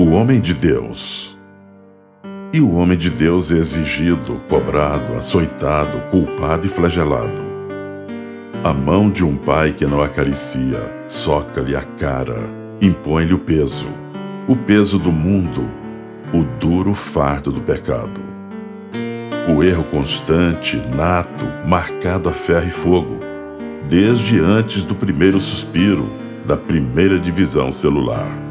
O homem de Deus. E o homem de Deus é exigido, cobrado, açoitado, culpado e flagelado. A mão de um pai que não acaricia, soca-lhe a cara, impõe-lhe o peso, o peso do mundo, o duro fardo do pecado. O erro constante, nato, marcado a ferro e fogo, desde antes do primeiro suspiro, da primeira divisão celular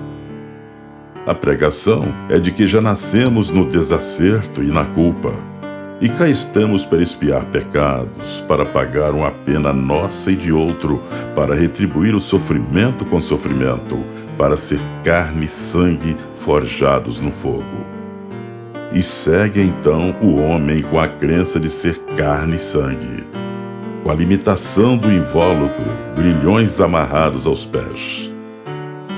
a pregação é de que já nascemos no desacerto e na culpa, e cá estamos para espiar pecados, para pagar uma pena nossa e de outro, para retribuir o sofrimento com sofrimento, para ser carne e sangue forjados no fogo. E segue então o homem com a crença de ser carne e sangue, com a limitação do invólucro, grilhões amarrados aos pés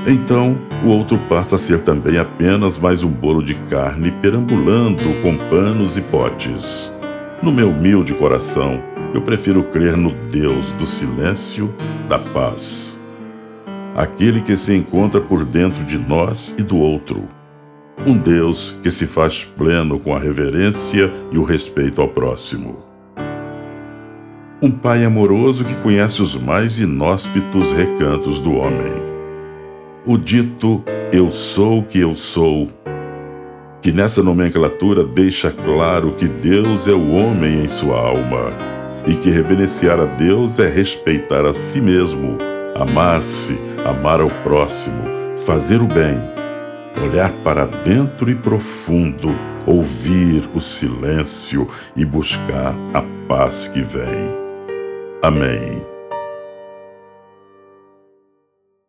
então, o outro passa a ser também apenas mais um bolo de carne perambulando com panos e potes. No meu humilde coração, eu prefiro crer no Deus do silêncio, da paz. Aquele que se encontra por dentro de nós e do outro. Um Deus que se faz pleno com a reverência e o respeito ao próximo. Um Pai amoroso que conhece os mais inóspitos recantos do homem o dito eu sou que eu sou, que nessa nomenclatura deixa claro que Deus é o homem em sua alma e que reverenciar a Deus é respeitar a si mesmo, amar-se, amar ao próximo, fazer o bem, olhar para dentro e profundo, ouvir o silêncio e buscar a paz que vem. Amém.